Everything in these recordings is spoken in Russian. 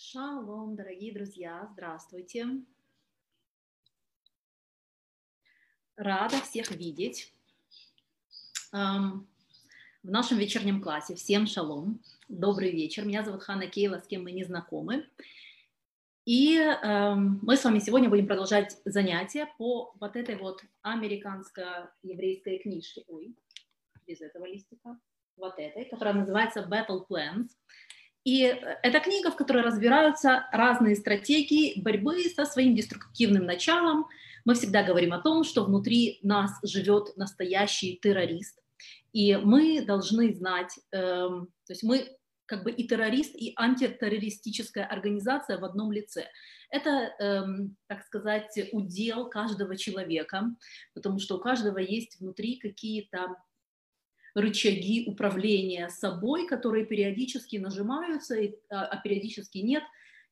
Шалом, дорогие друзья, здравствуйте. Рада всех видеть эм, в нашем вечернем классе. Всем шалом, добрый вечер. Меня зовут Хана Кейла, с кем мы не знакомы. И эм, мы с вами сегодня будем продолжать занятия по вот этой вот американско-еврейской книжке. Ой, без этого листика. Вот этой, которая называется Battle Plans. И это книга, в которой разбираются разные стратегии борьбы со своим деструктивным началом. Мы всегда говорим о том, что внутри нас живет настоящий террорист. И мы должны знать, эм, то есть мы как бы и террорист, и антитеррористическая организация в одном лице. Это, эм, так сказать, удел каждого человека, потому что у каждого есть внутри какие-то рычаги управления собой, которые периодически нажимаются, а, а периодически нет,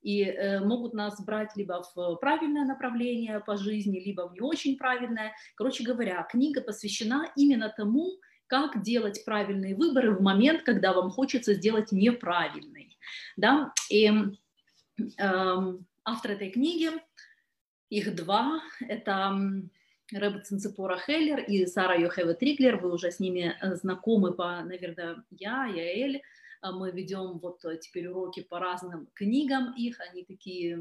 и э, могут нас брать либо в правильное направление по жизни, либо в не очень правильное. Короче говоря, книга посвящена именно тому, как делать правильные выборы в момент, когда вам хочется сделать неправильный. Да? И э, автор этой книги, их два, это Рэбе Цинцепора Хеллер и Сара Йохева Триглер, вы уже с ними э, знакомы по, наверное, я, Яэль, а мы ведем вот э, теперь уроки по разным книгам. Их, они такие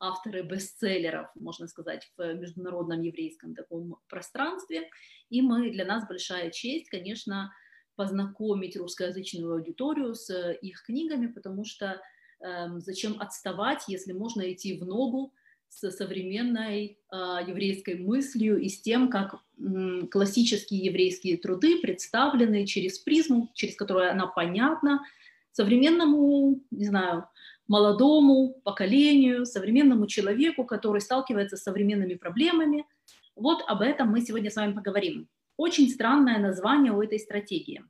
авторы бестселлеров, можно сказать, в международном еврейском таком пространстве, и мы, для нас большая честь, конечно, познакомить русскоязычную аудиторию с э, их книгами, потому что э, зачем отставать, если можно идти в ногу с современной э, еврейской мыслью и с тем, как э, классические еврейские труды представлены через призму, через которую она понятна современному, не знаю, молодому поколению, современному человеку, который сталкивается с современными проблемами. Вот об этом мы сегодня с вами поговорим. Очень странное название у этой стратегии.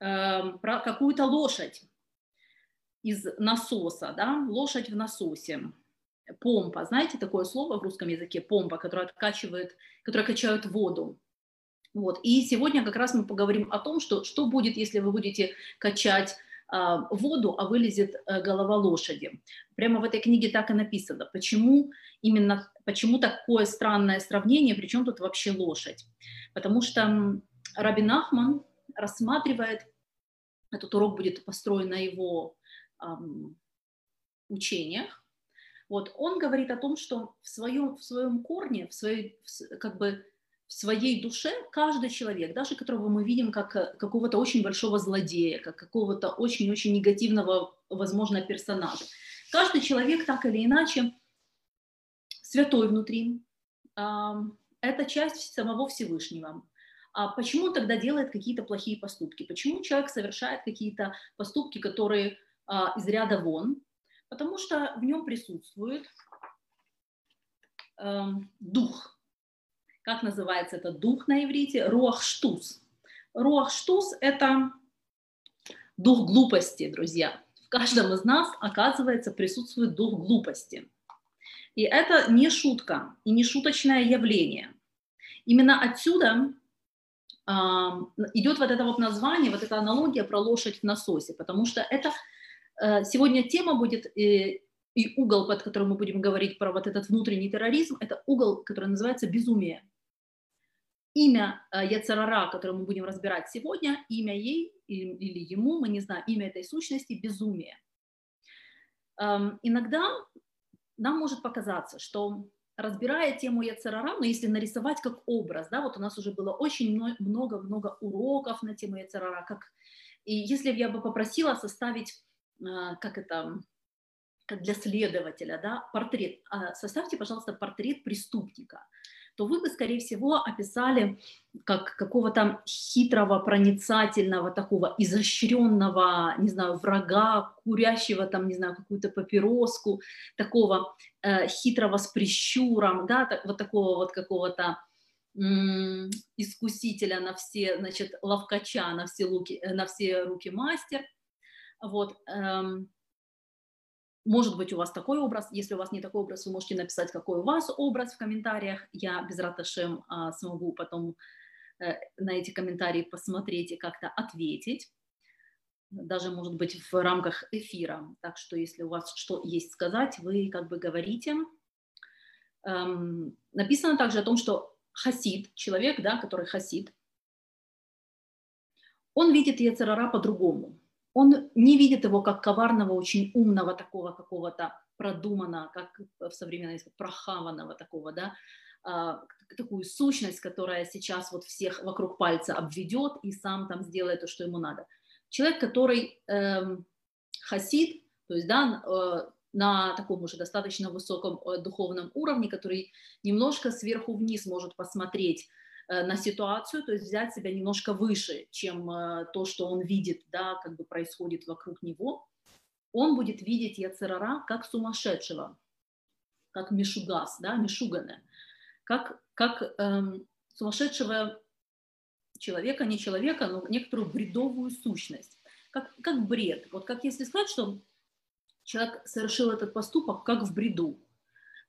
Эм, про какую-то лошадь из насоса, да, лошадь в насосе, помпа, знаете такое слово в русском языке, помпа, которая откачивает, которая качает воду. Вот. И сегодня как раз мы поговорим о том, что, что будет, если вы будете качать э, воду, а вылезет э, голова лошади. Прямо в этой книге так и написано. Почему именно, почему такое странное сравнение, причем тут вообще лошадь? Потому что Рабин Ахман рассматривает, этот урок будет построен на его учениях, вот, он говорит о том, что в своем, в своем корне, в своей, в, как бы в своей душе каждый человек, даже которого мы видим как э, какого-то очень большого злодея, как какого-то очень-очень негативного, возможно, персонажа, каждый человек так или иначе святой внутри, это часть самого Всевышнего. А почему он тогда делает какие-то плохие поступки? Почему человек совершает какие-то поступки, которые из ряда вон, потому что в нем присутствует э, дух. Как называется этот дух на иврите? Руахштус. Руахштус – это дух глупости, друзья. В каждом из нас, оказывается, присутствует дух глупости. И это не шутка и не шуточное явление. Именно отсюда э, идет вот это вот название, вот эта аналогия про лошадь в насосе, потому что это сегодня тема будет и, и угол, под которым мы будем говорить про вот этот внутренний терроризм, это угол, который называется безумие. Имя э, Яцерара, которое мы будем разбирать сегодня, имя ей или ему, мы не знаем, имя этой сущности – безумие. Эм, иногда нам может показаться, что разбирая тему Яцерара, но если нарисовать как образ, да, вот у нас уже было очень много-много уроков на тему Яцерара, как, и если я бы попросила составить как это, как для следователя, да, портрет, а, составьте, пожалуйста, портрет преступника, то вы бы, скорее всего, описали как какого-то хитрого, проницательного, такого изощренного, не знаю, врага, курящего там, не знаю, какую-то папироску, такого э, хитрого с прищуром, да, так, вот такого вот какого-то искусителя на все, значит, ловкача на все, луки, на все руки мастер – вот, эм, может быть, у вас такой образ. Если у вас не такой образ, вы можете написать, какой у вас образ в комментариях. Я без раташем а, смогу потом э, на эти комментарии посмотреть и как-то ответить. даже, может быть, в рамках эфира. Так что, если у вас что есть сказать, вы как бы говорите. Эм, написано также о том, что хасид, человек, да, который хасид, он видит Ецерара по-другому. Он не видит его как коварного, очень умного, такого какого-то продуманного, как в современной прохаванного такого, да, а, такую сущность, которая сейчас вот всех вокруг пальца обведет и сам там сделает то, что ему надо. Человек, который эм, хасид, то есть да, э, на таком уже достаточно высоком э, духовном уровне, который немножко сверху вниз может посмотреть э, на ситуацию, то есть взять себя немножко выше, чем э, то, что он видит, да, как бы происходит вокруг него, он будет видеть Яцерара как сумасшедшего, как Мишугас, да, Мишугана, как, как эм, сумасшедшего человека, не человека, но некоторую бредовую сущность, как, как бред. Вот как если сказать, что человек совершил этот поступок как в бреду.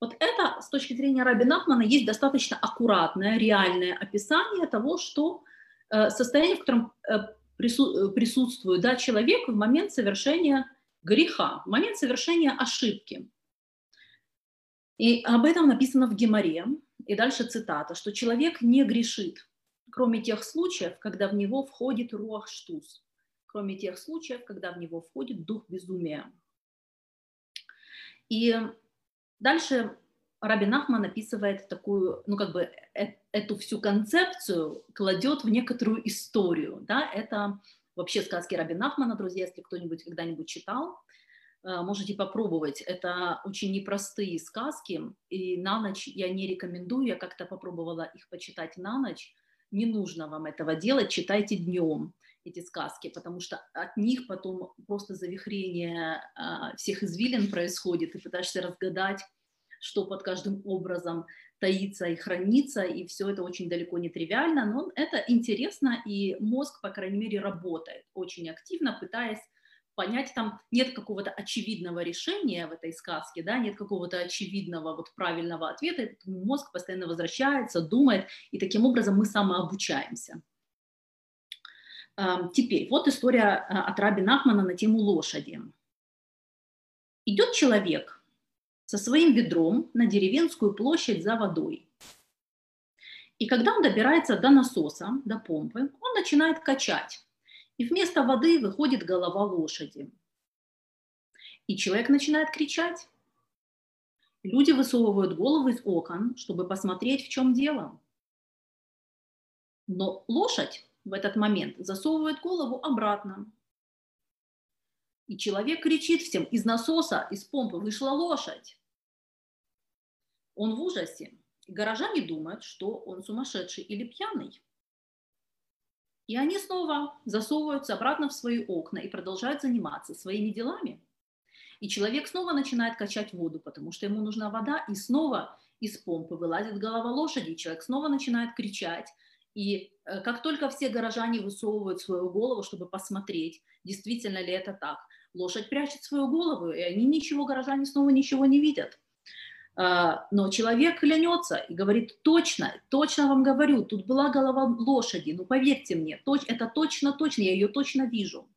Вот это с точки зрения Раби Нахмана есть достаточно аккуратное, реальное описание того, что э, состояние, в котором э, присутствует да, человек в момент совершения греха, в момент совершения ошибки. И об этом написано в Геморе. И дальше цитата, что человек не грешит, кроме тех случаев, когда в него входит руах штус, кроме тех случаев, когда в него входит дух безумия. И дальше Раби Нахман описывает такую, ну как бы э, эту всю концепцию кладет в некоторую историю, да, это вообще сказки Раби Нахмана, друзья, если кто-нибудь когда-нибудь читал, э, можете попробовать. Это очень непростые сказки, и на ночь я не рекомендую, я как-то попробовала их почитать на ночь, не нужно вам этого делать, читайте днем эти сказки, потому что от них потом просто завихрение а, всех извилин происходит, и пытаешься разгадать, что под каждым образом таится и хранится, и все это очень далеко не тривиально, но это интересно, и мозг, по крайней мере, работает очень активно, пытаясь понять, там нет какого-то очевидного решения в этой сказке, да, нет какого-то очевидного вот правильного ответа, мозг постоянно возвращается, думает, и таким образом мы самообучаемся. Теперь, вот история а, от Раби Нахмана на тему лошади. Идет человек со своим ведром на деревенскую площадь за водой. И когда он добирается до насоса, до помпы, он начинает качать. И вместо воды выходит голова лошади. И человек начинает кричать. Люди высовывают головы из окон, чтобы посмотреть, в чем дело. Но лошадь в этот момент засовывает голову обратно. И человек кричит всем, из насоса, из помпы вышла лошадь. Он в ужасе. И горожане думают, что он сумасшедший или пьяный. И они снова засовываются обратно в свои окна и продолжают заниматься своими делами. И человек снова начинает качать воду, потому что ему нужна вода, и снова из помпы вылазит голова лошади, и человек снова начинает кричать, и э, как только все горожане высовывают свою голову, чтобы посмотреть, действительно ли это так, лошадь прячет свою голову, и они ничего, горожане снова ничего не видят. А, но человек клянется и говорит, точно, точно вам говорю, тут была голова лошади, ну поверьте мне, это точно, точно, я ее точно вижу.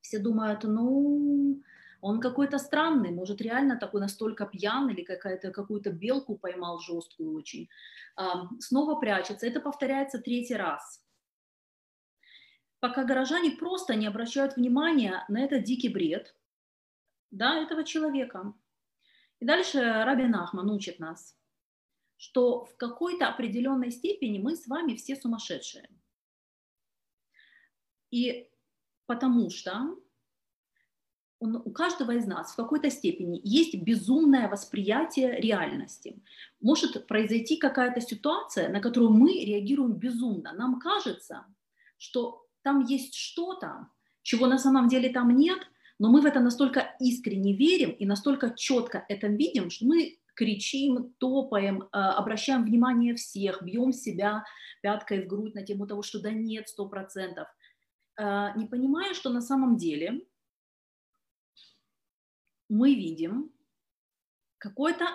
Все думают, ну, он какой-то странный, может, реально такой настолько пьян или какая-то, какую-то белку поймал жесткую очень. Снова прячется. Это повторяется третий раз. Пока горожане просто не обращают внимания на этот дикий бред да, этого человека. И дальше Рабин Ахман учит нас, что в какой-то определенной степени мы с вами все сумасшедшие. И потому что у каждого из нас в какой-то степени есть безумное восприятие реальности. Может произойти какая-то ситуация, на которую мы реагируем безумно. Нам кажется, что там есть что-то, чего на самом деле там нет, но мы в это настолько искренне верим и настолько четко это видим, что мы кричим, топаем, а, обращаем внимание всех, бьем себя пяткой в грудь на тему того, что да нет, сто процентов, а, не понимая, что на самом деле мы видим какое-то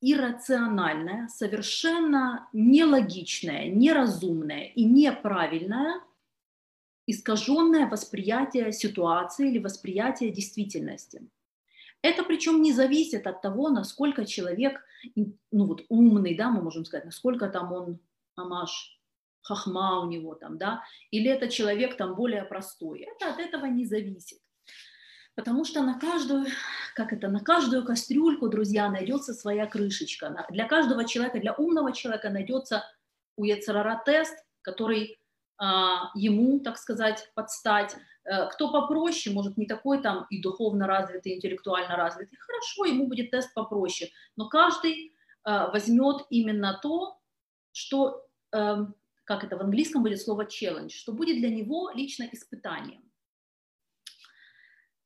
иррациональное, совершенно нелогичное, неразумное и неправильное искаженное восприятие ситуации или восприятие действительности. Это причем не зависит от того, насколько человек, ну вот умный, да, мы можем сказать, насколько там он, амаш, хахма у него там, да, или это человек там более простой. Это от этого не зависит. Потому что на каждую, как это, на каждую кастрюльку, друзья, найдется своя крышечка. Для каждого человека, для умного человека найдется у Ецарара тест, который а, ему, так сказать, подстать. Э, кто попроще, может, не такой там и духовно развитый, и интеллектуально развитый, хорошо, ему будет тест попроще. Но каждый а, возьмет именно то, что, эм, как это в английском будет слово challenge, что будет для него лично испытанием.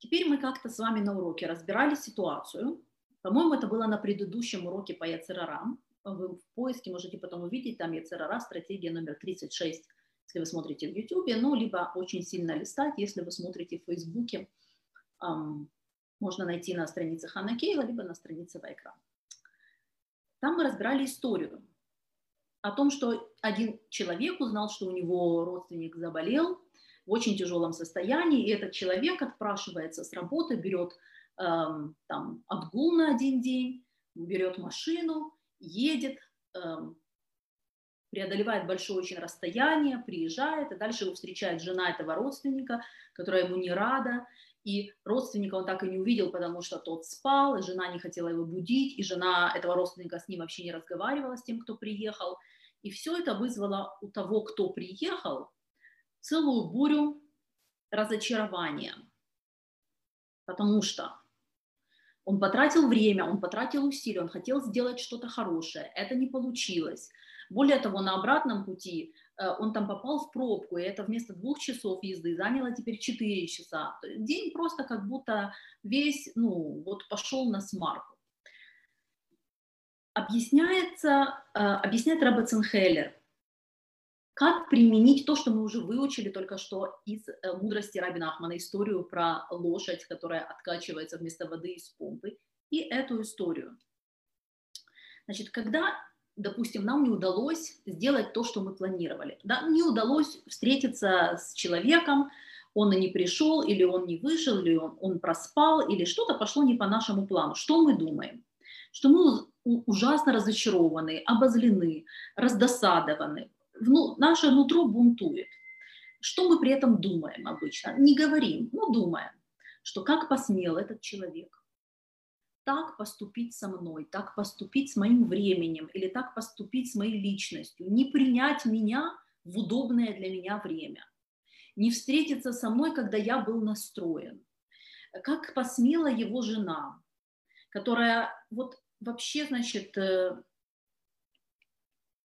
Теперь мы как-то с вами на уроке разбирали ситуацию. По-моему, это было на предыдущем уроке по Яцерарам. Вы в поиске можете потом увидеть, там Яцерара, стратегия номер 36 если вы смотрите в YouTube, ну, либо очень сильно листать, если вы смотрите в Фейсбуке, эм, можно найти на странице Ханна Кейла, либо на странице Вайкра. Там мы разбирали историю о том, что один человек узнал, что у него родственник заболел в очень тяжелом состоянии, и этот человек отпрашивается с работы, берет эм, там отгул на один день, берет машину, едет, эм, преодолевает большое очень расстояние, приезжает, и дальше его встречает жена этого родственника, которая ему не рада, и родственника он так и не увидел, потому что тот спал, и жена не хотела его будить, и жена этого родственника с ним вообще не разговаривала, с тем, кто приехал. И все это вызвало у того, кто приехал, целую бурю разочарования. Потому что он потратил время, он потратил усилия, он хотел сделать что-то хорошее, это не получилось. Более того, на обратном пути э, он там попал в пробку, и это вместо двух часов езды заняло теперь четыре часа. День просто как будто весь, ну, вот пошел на смарку. Объясняется, э, объясняет Рабаценхеллер, как применить то, что мы уже выучили только что из э, мудрости Рабина Ахмана, историю про лошадь, которая откачивается вместо воды из помпы, и эту историю. Значит, когда допустим, нам не удалось сделать то, что мы планировали. Да? Не удалось встретиться с человеком, он и не пришел, или он не вышел, или он, он проспал, или что-то пошло не по нашему плану. Что мы думаем? Что мы ужасно разочарованы, обозлены, раздосадованы. Ну, наше нутро бунтует. Что мы при этом думаем обычно? Не говорим, но думаем, что как посмел этот человек, так поступить со мной, так поступить с моим временем или так поступить с моей личностью, не принять меня в удобное для меня время, не встретиться со мной, когда я был настроен. Как посмела его жена, которая вот вообще, значит, э,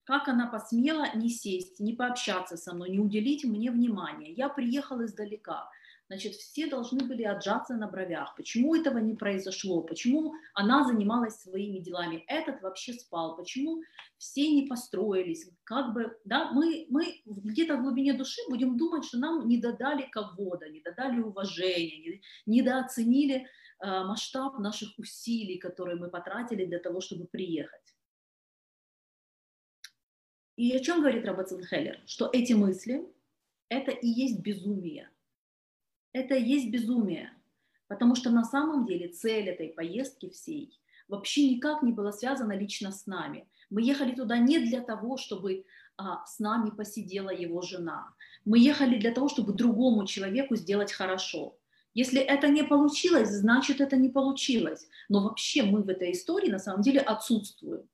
как она посмела не сесть, не пообщаться со мной, не уделить мне внимания. Я приехал издалека – значит, все должны были отжаться на бровях. Почему этого не произошло? Почему она занималась своими делами? Этот вообще спал? Почему все не построились? Как бы, да, мы, мы где-то в глубине души будем думать, что нам не додали кого-то, не додали уважения, не, недооценили э, масштаб наших усилий, которые мы потратили для того, чтобы приехать. И о чем говорит Робертсон Что эти мысли – это и есть безумие это и есть безумие, потому что на самом деле цель этой поездки всей вообще никак не была связана лично с нами. Мы ехали туда не для того, чтобы а, с нами посидела его жена. Мы ехали для того, чтобы другому человеку сделать хорошо. Если это не получилось, значит это не получилось. Но вообще мы в этой истории на самом деле отсутствуем.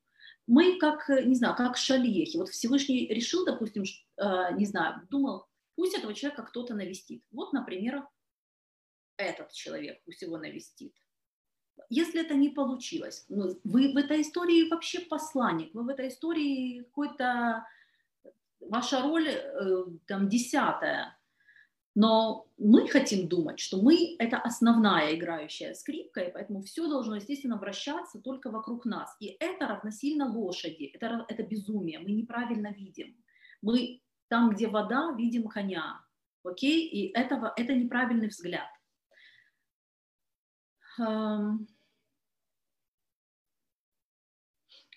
Мы как, не знаю, как шалехи. Вот Всевышний решил, допустим, а, не знаю, думал, пусть этого человека кто-то навестит. Вот, например, этот человек пусть его навестит. Если это не получилось, ну, вы в этой истории вообще посланник, вы в этой истории какой-то, ваша роль э, там десятая, но мы хотим думать, что мы – это основная играющая скрипка, и поэтому все должно, естественно, вращаться только вокруг нас. И это равносильно лошади, это, это безумие, мы неправильно видим. Мы там, где вода, видим коня, окей? И этого, это неправильный взгляд.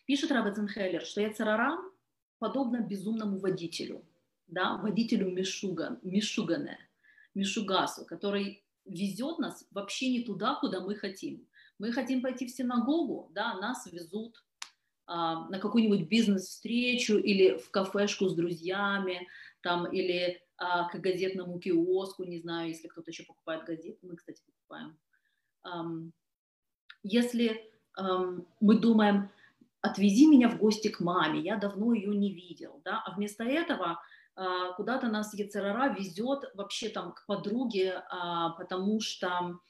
Пишет Равеценхеллер, что Яцерара подобно безумному водителю. да, водителю Мишуган, Мишугане, Мишугасу, который везет нас вообще не туда, куда мы хотим. Мы хотим пойти в синагогу, да, нас везут а, на какую-нибудь бизнес-встречу или в кафешку с друзьями, там, или а, к газетному киоску, не знаю, если кто-то еще покупает газеты, мы, кстати, покупаем. Um, если um, мы думаем, отвези меня в гости к маме, я давно ее не видел, да, а вместо этого куда-то нас Ецерара везет вообще там к подруге, а, потому что,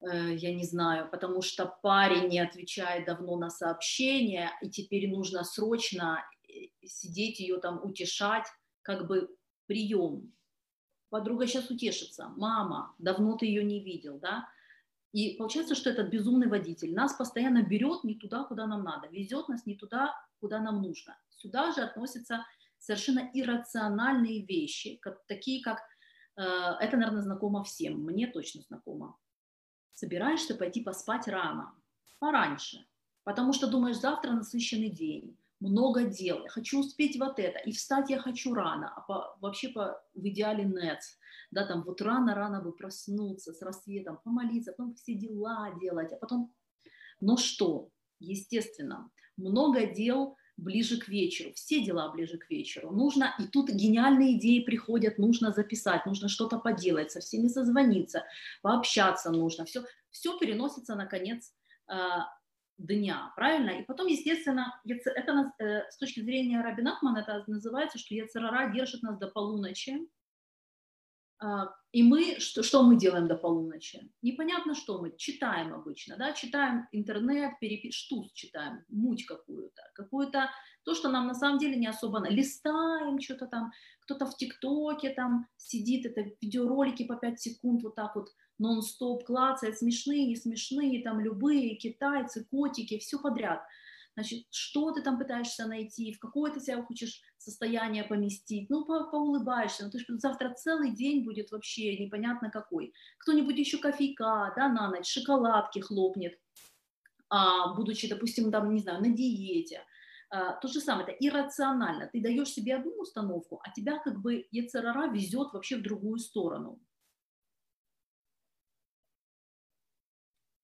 э, я не знаю, потому что парень не отвечает давно на сообщения, и теперь нужно срочно э, сидеть ее там утешать, как бы прием. Подруга сейчас утешится, мама, давно ты ее не видел, да, и получается, что этот безумный водитель нас постоянно берет не туда, куда нам надо, везет нас не туда, куда нам нужно. Сюда же относятся совершенно иррациональные вещи, как, такие как, э, это, наверное, знакомо всем, мне точно знакомо. Собираешься пойти поспать рано, пораньше, потому что думаешь, завтра насыщенный день, много дел, я хочу успеть вот это, и встать я хочу рано, а по, вообще по, в идеале нец, да, там вот рано-рано бы проснуться с рассветом, помолиться, потом все дела делать, а потом, но что, естественно, много дел ближе к вечеру, все дела ближе к вечеру. Нужно, и тут гениальные идеи приходят, нужно записать, нужно что-то поделать, со всеми созвониться, пообщаться нужно, все, все переносится на конец э, дня, правильно? И потом, естественно, это э, с точки зрения Раби Нахмана, это называется, что Яцерара держит нас до полуночи, и мы, что, что мы делаем до полуночи? Непонятно, что мы читаем обычно, да, читаем интернет, перепи... штуц читаем, муть какую-то, какую-то, то, что нам на самом деле не особо, листаем что-то там, кто-то в ТикТоке там сидит, это видеоролики по 5 секунд вот так вот нон-стоп клацает, смешные, не смешные, там любые, китайцы, котики, все подряд – значит, что ты там пытаешься найти, в какое ты себя хочешь состояние поместить, ну, по поулыбаешься, ну, ты что завтра целый день будет вообще непонятно какой. Кто-нибудь еще кофейка, да, на ночь, шоколадки хлопнет, а, будучи, допустим, там, не знаю, на диете, а, то же самое, это иррационально. Ты даешь себе одну установку, а тебя как бы Ецерара везет вообще в другую сторону.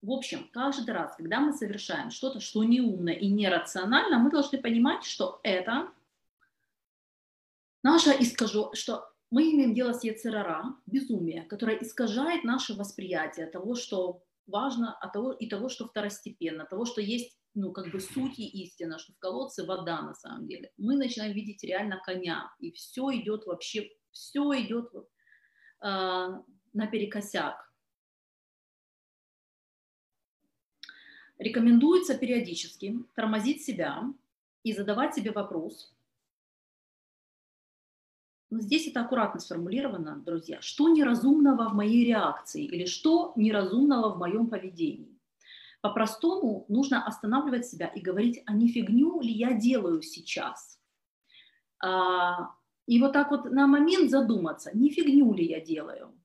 В общем, каждый раз, когда мы совершаем что-то, что неумно и нерационально, мы должны понимать, что это наше искажу, что мы имеем дело с яцерара, безумие, которое искажает наше восприятие того, что важно, а того, и того, что второстепенно, того, что есть, ну, как бы суть и истина, что в колодце вода на самом деле. Мы начинаем видеть реально коня, и все идет вообще, все идет вот, э, наперекосяк. Рекомендуется периодически тормозить себя и задавать себе вопрос. Но здесь это аккуратно сформулировано, друзья. Что неразумного в моей реакции или что неразумного в моем поведении? По-простому нужно останавливать себя и говорить, а не фигню ли я делаю сейчас? А, и вот так вот на момент задуматься, не фигню ли я делаю?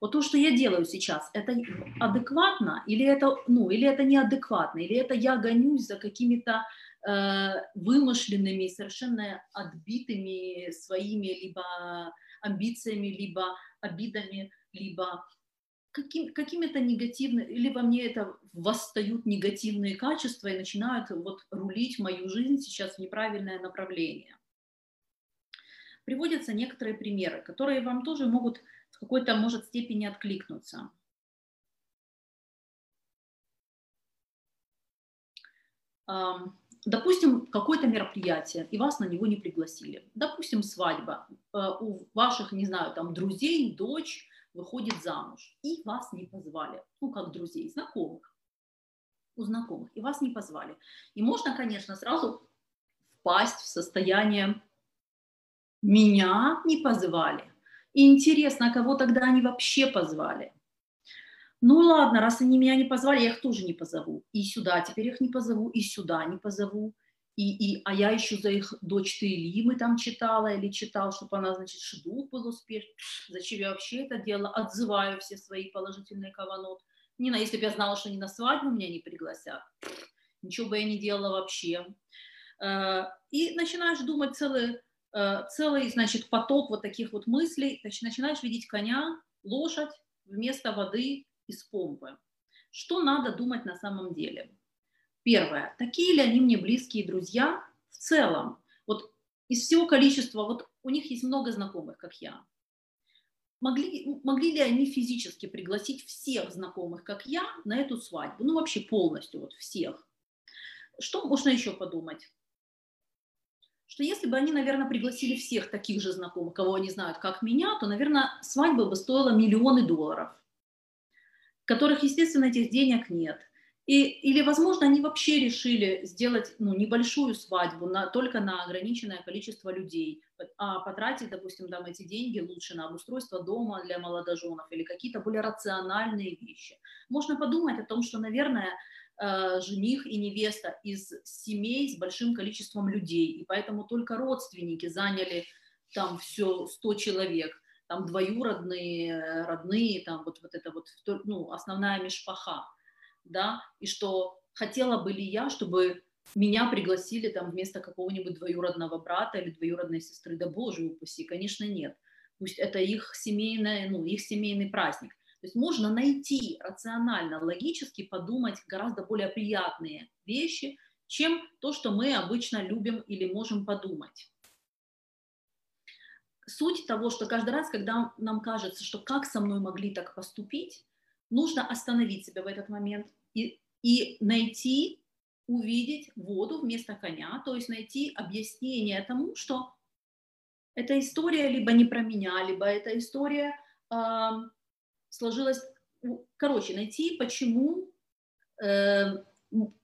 Вот то, что я делаю сейчас, это адекватно или это, ну, или это неадекватно, или это я гонюсь за какими-то э, вымышленными, совершенно отбитыми своими либо амбициями, либо обидами, либо каким, какими-то негативными, или во мне это восстают негативные качества и начинают вот рулить мою жизнь сейчас в неправильное направление. Приводятся некоторые примеры, которые вам тоже могут в какой-то, может, степени откликнуться. Допустим, какое-то мероприятие, и вас на него не пригласили. Допустим, свадьба. Э, у ваших, не знаю, там, друзей, дочь выходит замуж, и вас не позвали. Ну, как друзей, знакомых. У знакомых. И вас не позвали. И можно, конечно, сразу впасть в состояние «меня не позвали». И интересно, а кого тогда они вообще позвали? Ну ладно, раз они меня не позвали, я их тоже не позову. И сюда теперь их не позову, и сюда не позову. И, и, а я еще за их дочь Тейлимы там читала или читал, чтобы она, значит, шедух был успешный. Зачем я вообще это делала? Отзываю все свои положительные каванот. Не на, если бы я знала, что они на свадьбу меня не пригласят, ничего бы я не делала вообще. Э, и начинаешь думать целый целый, значит, поток вот таких вот мыслей, начинаешь видеть коня, лошадь вместо воды из помпы. Что надо думать на самом деле? Первое. Такие ли они мне близкие друзья в целом? Вот из всего количества, вот у них есть много знакомых, как я. Могли, могли ли они физически пригласить всех знакомых, как я, на эту свадьбу? Ну, вообще полностью, вот всех. Что можно еще подумать? Что если бы они, наверное, пригласили всех таких же знакомых, кого они знают, как меня, то, наверное, свадьба бы стоила миллионы долларов, которых, естественно, этих денег нет. И, или, возможно, они вообще решили сделать ну, небольшую свадьбу на, только на ограниченное количество людей, а потратить, допустим, там эти деньги лучше на обустройство дома для молодоженов или какие-то более рациональные вещи. Можно подумать о том, что, наверное, жених и невеста из семей с большим количеством людей, и поэтому только родственники заняли там все 100 человек, там двоюродные, родные, там вот, вот это вот, ну, основная мешпаха да, и что хотела бы ли я, чтобы меня пригласили там вместо какого-нибудь двоюродного брата или двоюродной сестры, да боже упаси, конечно, нет. Пусть это их семейный, ну, их семейный праздник. То есть можно найти рационально, логически подумать гораздо более приятные вещи, чем то, что мы обычно любим или можем подумать. Суть того, что каждый раз, когда нам кажется, что как со мной могли так поступить, нужно остановить себя в этот момент и, и найти, увидеть воду вместо коня, то есть найти объяснение тому, что эта история либо не про меня, либо эта история э, сложилась, короче, найти, почему э,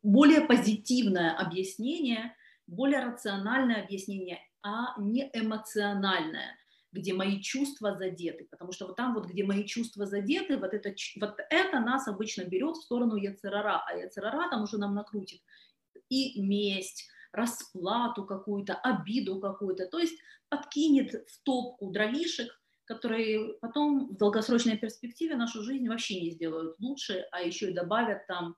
более позитивное объяснение, более рациональное объяснение, а не эмоциональное где мои чувства задеты, потому что вот там вот, где мои чувства задеты, вот это, вот это нас обычно берет в сторону Яцерара, а Яцерара там уже нам накрутит и месть, расплату какую-то, обиду какую-то, то есть подкинет в топку дровишек, которые потом в долгосрочной перспективе нашу жизнь вообще не сделают лучше, а еще и добавят там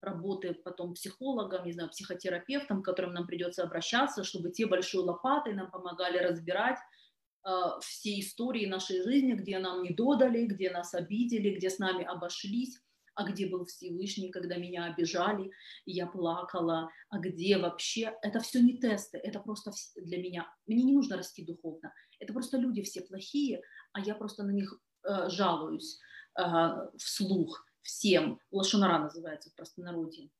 работы потом психологом, не знаю, психотерапевтом, к которым нам придется обращаться, чтобы те большой лопатой нам помогали разбирать а, все истории нашей жизни, где нам не додали, где нас обидели, где с нами обошлись, а где был Всевышний, когда меня обижали, и я плакала, а где вообще... Это все не тесты, это просто для меня. Мне не нужно расти духовно. Это просто люди все плохие, а я просто на них э, жалуюсь э, вслух всем. Лошонара называется в простонародье.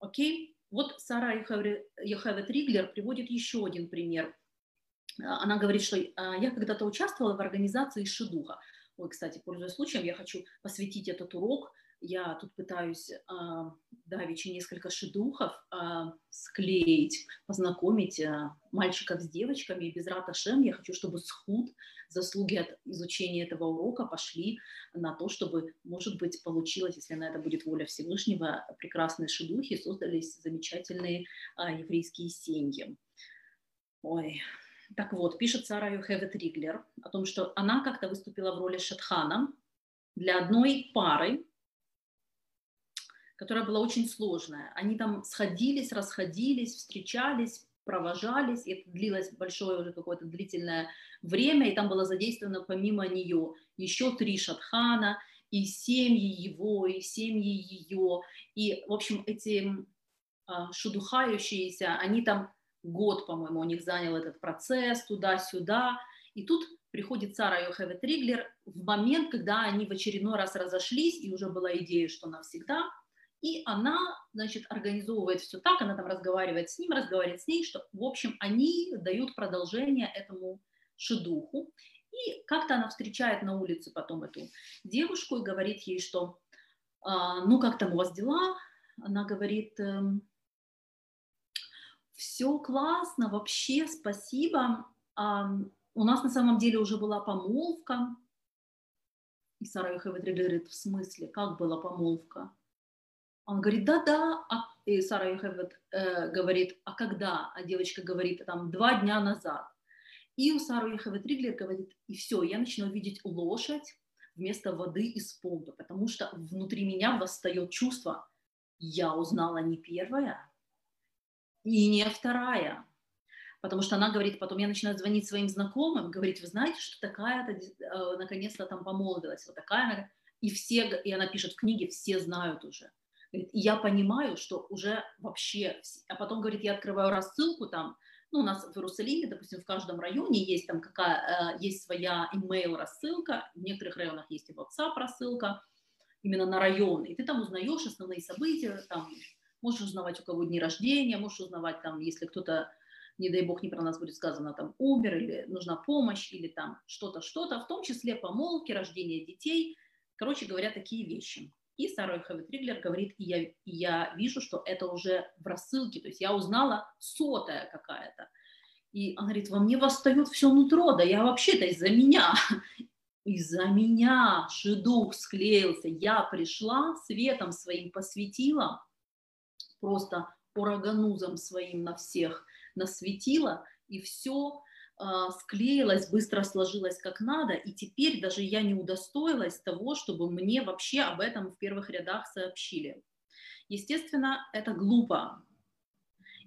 Окей? Вот Сара Йохевет Риглер приводит еще один пример – она говорит, что а, я когда-то участвовала в организации Шидуха. Ой, кстати, пользуясь случаем, я хочу посвятить этот урок. Я тут пытаюсь э, давеча несколько шедухов э, склеить, познакомить э, мальчиков с девочками. И без раташем я хочу, чтобы схуд, заслуги от изучения этого урока пошли на то, чтобы, может быть, получилось, если на это будет воля Всевышнего, прекрасные шедухи, создались замечательные э, еврейские семьи. Ой, так вот, пишет Сара Юхевет Риглер о том, что она как-то выступила в роли Шатхана для одной пары, которая была очень сложная. Они там сходились, расходились, встречались, провожались, и это длилось большое уже какое-то длительное время, и там было задействовано помимо нее еще три шатхана, и семьи его, и семьи ее, и, в общем, эти а, шудухающиеся, они там год, по-моему, у них занял этот процесс туда-сюда. И тут приходит Сара Йохеве Триглер в момент, когда они в очередной раз разошлись, и уже была идея, что навсегда. И она, значит, организовывает все так, она там разговаривает с ним, разговаривает с ней, что, в общем, они дают продолжение этому шедуху. И как-то она встречает на улице потом эту девушку и говорит ей, что, «А, ну, как там у вас дела? Она говорит, «Эм, все классно, вообще спасибо. У нас на самом деле уже была помолвка. И Сара Йохевед говорит, в смысле, как была помолвка? Он говорит, да-да. А, и Сара Йохевед э, говорит, а когда? А девочка говорит, там, два дня назад. И у Сары Йохевед Риглер говорит, и все, я начну видеть лошадь вместо воды из помпы, потому что внутри меня восстает чувство, я узнала не первая, и не вторая. Потому что она говорит, потом я начинаю звонить своим знакомым, говорить, вы знаете, что такая-то э, наконец-то там помолвилась, вот такая, и все, и она пишет в книге, все знают уже. Говорит, и я понимаю, что уже вообще, а потом, говорит, я открываю рассылку там, ну, у нас в Иерусалиме, допустим, в каждом районе есть там какая, э, есть своя email рассылка, в некоторых районах есть и WhatsApp рассылка, именно на районы, и ты там узнаешь основные события, там можешь узнавать, у кого дни рождения, можешь узнавать там, если кто-то не дай бог, не про нас будет сказано, там, умер, или нужна помощь, или там что-то, что-то, в том числе помолвки, рождение детей, короче говоря, такие вещи. И Сара Хавит Риглер говорит, и я, и я вижу, что это уже в рассылке, то есть я узнала сотая какая-то. И она говорит, во мне восстает все нутро, да я вообще-то из-за меня. Из-за меня шедух склеился. Я пришла, светом своим посветила, просто ураганузом своим на всех насветила, и все склеилось, быстро сложилось как надо, и теперь даже я не удостоилась того, чтобы мне вообще об этом в первых рядах сообщили. Естественно, это глупо,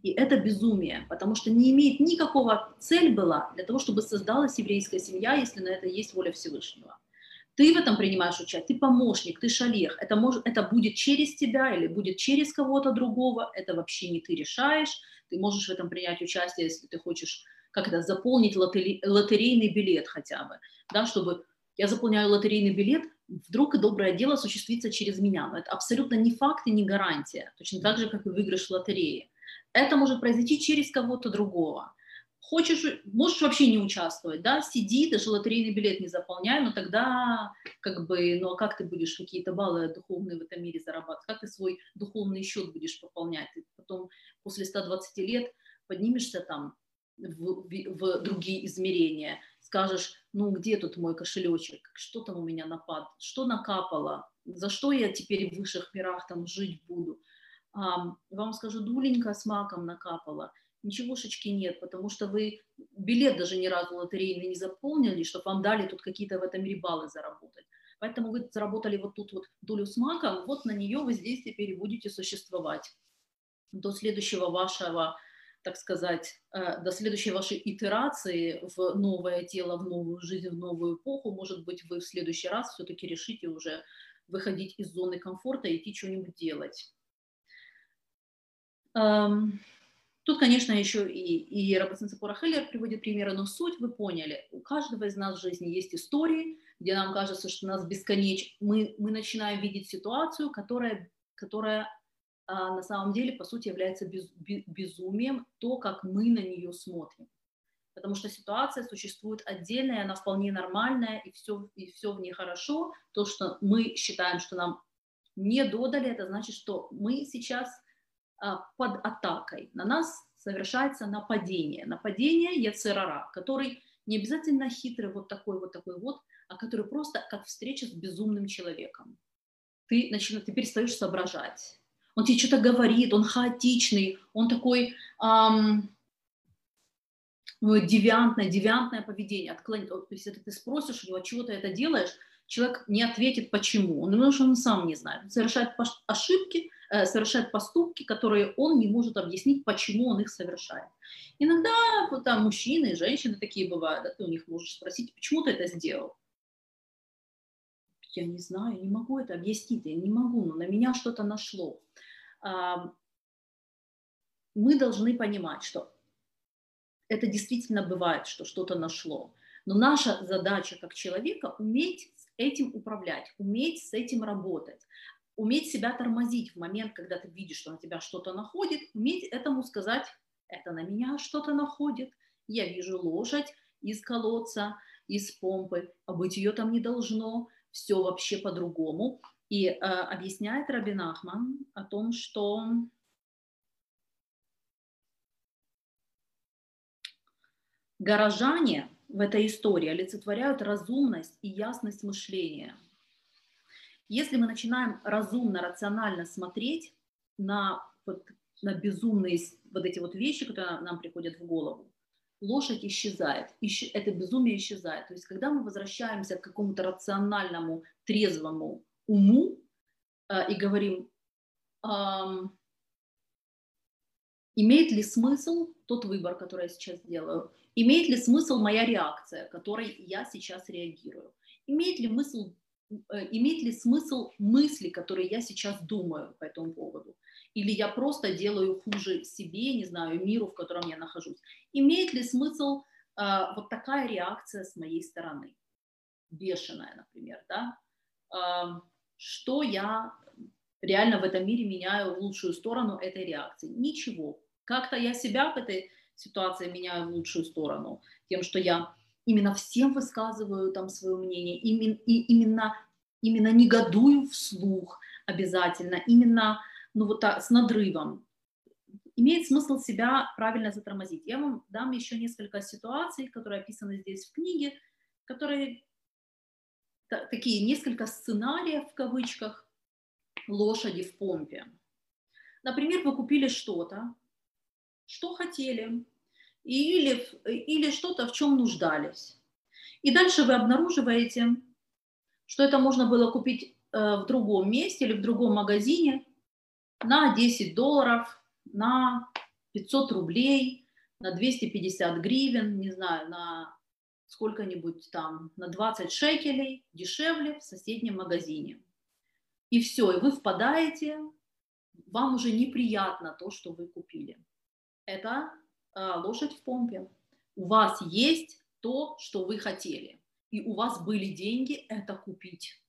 и это безумие, потому что не имеет никакого цель была для того, чтобы создалась еврейская семья, если на это есть воля Всевышнего. Ты в этом принимаешь участие, ты помощник, ты шалех. Это, может, это будет через тебя или будет через кого-то другого, это вообще не ты решаешь. Ты можешь в этом принять участие, если ты хочешь как это, заполнить лотери, лотерейный билет хотя бы, да, чтобы я заполняю лотерейный билет, вдруг и доброе дело осуществится через меня. Но это абсолютно не факт и не гарантия, точно так же, как и выигрыш лотереи. Это может произойти через кого-то другого. Хочешь, можешь вообще не участвовать, да, сиди, даже лотерейный билет не заполняй, но тогда как бы, ну а как ты будешь какие-то баллы духовные в этом мире зарабатывать, как ты свой духовный счет будешь пополнять, ты потом после 120 лет поднимешься там в, в, другие измерения, скажешь, ну где тут мой кошелечек, что там у меня напад, что накапало, за что я теперь в высших мирах там жить буду. А, вам скажу, дуленька с маком накапала, ничегошечки нет, потому что вы билет даже ни разу лотерейный не заполнили, чтобы вам дали тут какие-то в этом мире баллы заработать. Поэтому вы заработали вот тут вот долю с маком, вот на нее вы здесь теперь будете существовать. До следующего вашего так сказать, э, до следующей вашей итерации в новое тело, в новую жизнь, в новую эпоху, может быть, вы в следующий раз все-таки решите уже выходить из зоны комфорта и идти что-нибудь делать. Эм, тут, конечно, еще и, и Цепора Хеллер приводит примеры, но суть вы поняли. У каждого из нас в жизни есть истории, где нам кажется, что нас бесконечно. Мы, мы начинаем видеть ситуацию, которая, которая на самом деле, по сути, является без, безумием то, как мы на нее смотрим. Потому что ситуация существует отдельная, она вполне нормальная, и все, и все в ней хорошо. То, что мы считаем, что нам не додали, это значит, что мы сейчас а, под атакой. На нас совершается нападение. Нападение Яцерара, который не обязательно хитрый вот такой вот такой вот, а который просто как встреча с безумным человеком. Ты, начинаешь, ты перестаешь соображать он тебе что-то говорит, он хаотичный, он такой эм, девиантное, девиантное поведение. Отклон... То есть, если ты спросишь у него, чего ты это делаешь, человек не ответит почему. Он, потому что он сам не знает. Он совершает ошибки, э, совершает поступки, которые он не может объяснить, почему он их совершает. Иногда вот, там мужчины и женщины такие бывают, да, ты у них можешь спросить, почему ты это сделал я не знаю, не могу это объяснить, я не могу, но на меня что-то нашло. Мы должны понимать, что это действительно бывает, что что-то нашло. Но наша задача как человека уметь с этим управлять, уметь с этим работать, уметь себя тормозить в момент, когда ты видишь, что на тебя что-то находит, уметь этому сказать, это на меня что-то находит, я вижу лошадь из колодца, из помпы, а быть ее там не должно, все вообще по-другому. И э, объясняет Рабин Ахман о том, что горожане в этой истории олицетворяют разумность и ясность мышления. Если мы начинаем разумно, рационально смотреть на, вот, на безумные вот эти вот вещи, которые нам приходят в голову, лошадь исчезает, это безумие исчезает. То есть когда мы возвращаемся к какому-то рациональному, трезвому уму э, и говорим, эм, Имеет ли смысл тот выбор, который я сейчас делаю? Имеет ли смысл моя реакция, которой я сейчас реагирую? Имеет ли, смысл, э, имеет ли смысл мысли, которые я сейчас думаю по этому поводу? Или я просто делаю хуже себе, не знаю, миру, в котором я нахожусь? Имеет ли смысл э, вот такая реакция с моей стороны? Бешеная, например, да? Что я реально в этом мире меняю в лучшую сторону этой реакции? Ничего. Как-то я себя в этой ситуации меняю в лучшую сторону, тем, что я именно всем высказываю там свое мнение, именно, и именно, именно негодую вслух обязательно, именно ну, вот так, с надрывом. Имеет смысл себя правильно затормозить. Я вам дам еще несколько ситуаций, которые описаны здесь в книге, которые такие несколько сценариев в кавычках лошади в помпе. Например, вы купили что-то, что хотели, или, или что-то, в чем нуждались. И дальше вы обнаруживаете, что это можно было купить э, в другом месте или в другом магазине на 10 долларов, на 500 рублей, на 250 гривен, не знаю, на сколько-нибудь там, на 20 шекелей дешевле в соседнем магазине. И все, и вы впадаете, вам уже неприятно то, что вы купили это э, лошадь в помпе. У вас есть то, что вы хотели, и у вас были деньги это купить.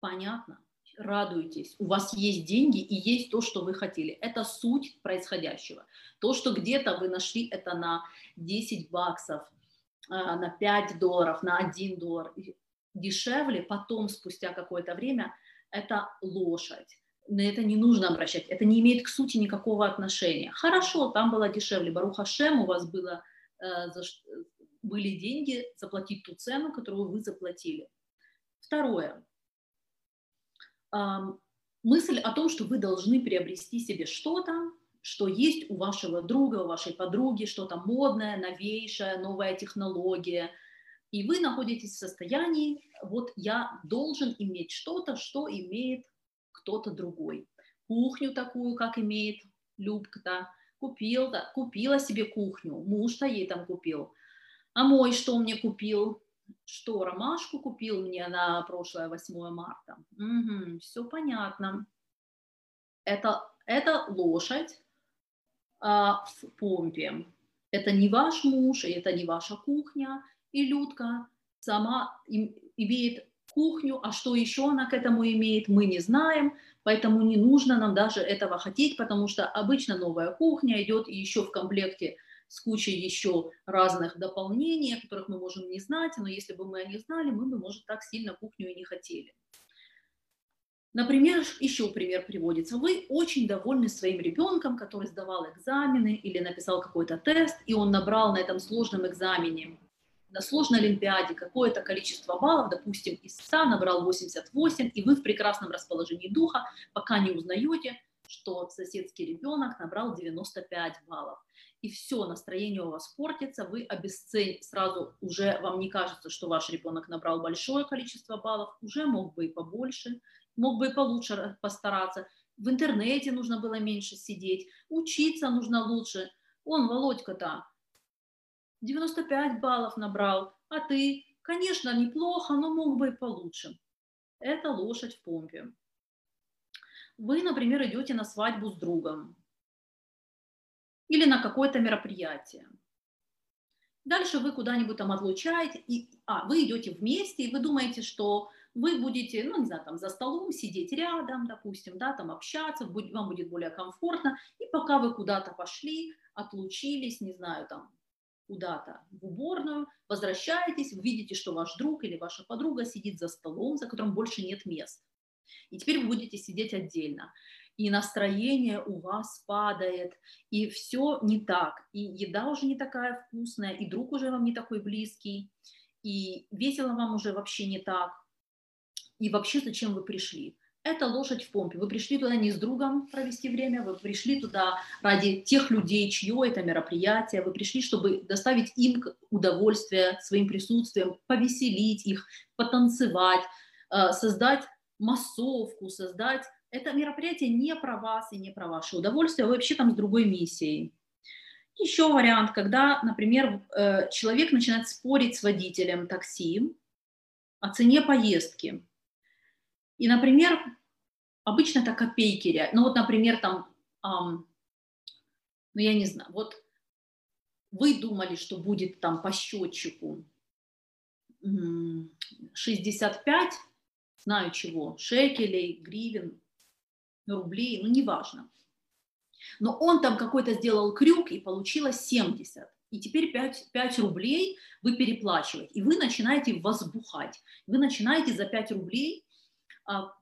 Понятно? Радуйтесь. У вас есть деньги и есть то, что вы хотели. Это суть происходящего. То, что где-то вы нашли это на 10 баксов, на 5 долларов, на 1 доллар дешевле, потом, спустя какое-то время, это лошадь на это не нужно обращать, это не имеет к сути никакого отношения. Хорошо, там было дешевле, Баруха Шем, у вас было, э, за, были деньги заплатить ту цену, которую вы заплатили. Второе. Э, мысль о том, что вы должны приобрести себе что-то, что есть у вашего друга, у вашей подруги, что-то модное, новейшее, новая технология, и вы находитесь в состоянии, вот я должен иметь что-то, что имеет кто-то другой. Кухню такую, как имеет Любка-то, купил, да, купила себе кухню, муж-то ей там купил. А мой что мне купил? Что, ромашку купил мне на прошлое 8 марта? Угу, все понятно. Это, это лошадь в помпе. Это не ваш муж, это не ваша кухня. И Людка сама им, имеет кухню, а что еще она к этому имеет, мы не знаем, поэтому не нужно нам даже этого хотеть, потому что обычно новая кухня идет еще в комплекте с кучей еще разных дополнений, о которых мы можем не знать, но если бы мы не знали, мы бы, может, так сильно кухню и не хотели. Например, еще пример приводится. Вы очень довольны своим ребенком, который сдавал экзамены или написал какой-то тест, и он набрал на этом сложном экзамене на сложной олимпиаде какое-то количество баллов, допустим, из 100 набрал 88, и вы в прекрасном расположении духа, пока не узнаете, что соседский ребенок набрал 95 баллов. И все, настроение у вас портится, вы обесцените, сразу уже вам не кажется, что ваш ребенок набрал большое количество баллов, уже мог бы и побольше, мог бы и получше постараться. В интернете нужно было меньше сидеть, учиться нужно лучше. Он, Володька-то, 95 баллов набрал, а ты, конечно, неплохо, но мог бы и получше. Это лошадь в помпе. Вы, например, идете на свадьбу с другом или на какое-то мероприятие. Дальше вы куда-нибудь там отлучаете, и, а, вы идете вместе, и вы думаете, что вы будете, ну, не знаю, там за столом сидеть рядом, допустим, да, там общаться, вам будет более комфортно, и пока вы куда-то пошли, отлучились, не знаю, там куда-то в уборную, возвращаетесь, видите, что ваш друг или ваша подруга сидит за столом, за которым больше нет мест. И теперь вы будете сидеть отдельно. И настроение у вас падает, и все не так. И еда уже не такая вкусная, и друг уже вам не такой близкий, и весело вам уже вообще не так. И вообще зачем вы пришли? это лошадь в помпе. Вы пришли туда не с другом провести время, вы пришли туда ради тех людей, чье это мероприятие, вы пришли, чтобы доставить им удовольствие своим присутствием, повеселить их, потанцевать, э, создать массовку, создать это мероприятие не про вас и не про ваше удовольствие, а вообще там с другой миссией. Еще вариант, когда, например, э, человек начинает спорить с водителем такси о цене поездки. И, например, обычно это копейки. Ну вот, например, там, эм, ну я не знаю, вот вы думали, что будет там по счетчику 65, знаю чего, шекелей, гривен, рублей, ну неважно. Но он там какой-то сделал крюк, и получилось 70. И теперь 5, 5 рублей вы переплачиваете. И вы начинаете возбухать. Вы начинаете за 5 рублей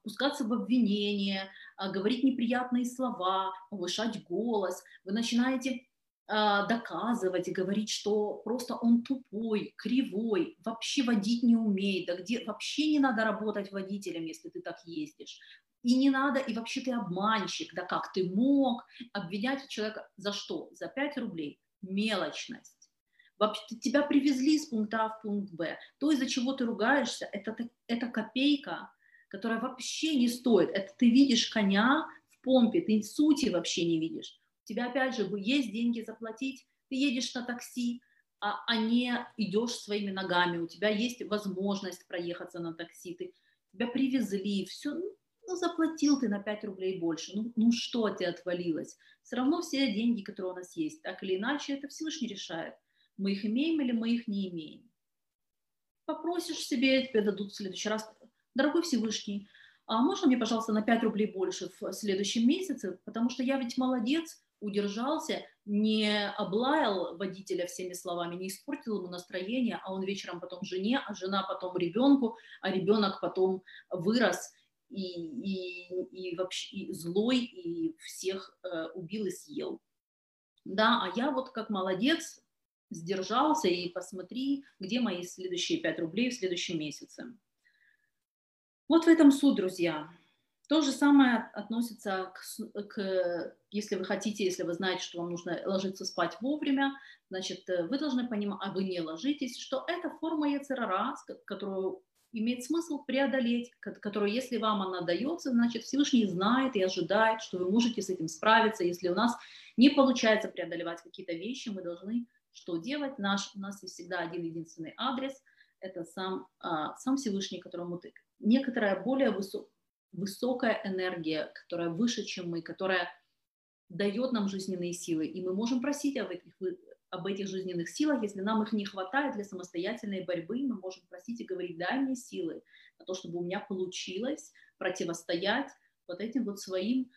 пускаться в обвинение, а, говорить неприятные слова, повышать голос. Вы начинаете а, доказывать и говорить, что просто он тупой, кривой, вообще водить не умеет, да где вообще не надо работать водителем, если ты так ездишь. И не надо, и вообще ты обманщик, да как ты мог обвинять человека за что? За 5 рублей. Мелочность. Вообще, тебя привезли с пункта А в пункт Б. То, из-за чего ты ругаешься, это, это копейка, которая вообще не стоит. Это ты видишь коня в помпе, ты сути вообще не видишь. У тебя, опять же, есть деньги заплатить, ты едешь на такси, а, а не идешь своими ногами, у тебя есть возможность проехаться на такси, ты, тебя привезли, все, ну, заплатил ты на 5 рублей больше, ну, ну что тебе отвалилось? Все равно все деньги, которые у нас есть, так или иначе, это Всевышний решает. Мы их имеем или мы их не имеем. Попросишь себе, тебе дадут в следующий раз. Дорогой Всевышний, а можно мне, пожалуйста, на 5 рублей больше в следующем месяце, потому что я ведь молодец, удержался, не облаял водителя всеми словами, не испортил ему настроение, а он вечером потом жене, а жена потом ребенку, а ребенок потом вырос – и, и, и вообще и злой, и всех э, убил и съел. Да, а я вот как молодец сдержался, и посмотри, где мои следующие 5 рублей в следующем месяце. Вот в этом суть, друзья. То же самое относится к, к, если вы хотите, если вы знаете, что вам нужно ложиться спать вовремя, значит, э, вы должны понимать, а вы не ложитесь, что это форма яцерара, которую имеет смысл преодолеть, которую, если вам она дается, значит, Всевышний знает и ожидает, что вы можете с этим справиться. Если у нас не получается преодолевать какие-то вещи, мы должны что делать? Наш, у нас есть всегда один единственный адрес, это сам, а, сам Всевышний, которому ты... Некоторая более высо, высокая энергия, которая выше, чем мы, которая дает нам жизненные силы, и мы можем просить об этих об этих жизненных силах. Если нам их не хватает для самостоятельной борьбы, мы можем просить и говорить, дай мне силы на то, чтобы у меня получилось противостоять вот этим вот своим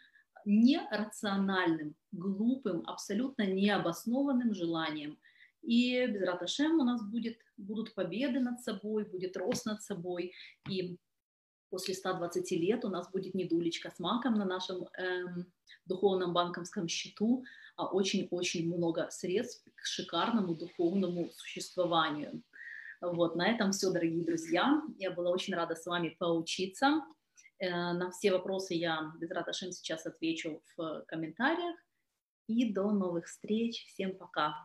нерациональным, глупым, абсолютно необоснованным желанием. И без Раташем у нас будет, будут победы над собой, будет рост над собой. И после 120 лет у нас будет не дулечка с маком на нашем эм, духовном банковском счету, а очень-очень много средств к шикарному духовному существованию. Вот, на этом все, дорогие друзья. Я была очень рада с вами поучиться. Э, на все вопросы я без Раташем сейчас отвечу в комментариях. И до новых встреч. Всем пока.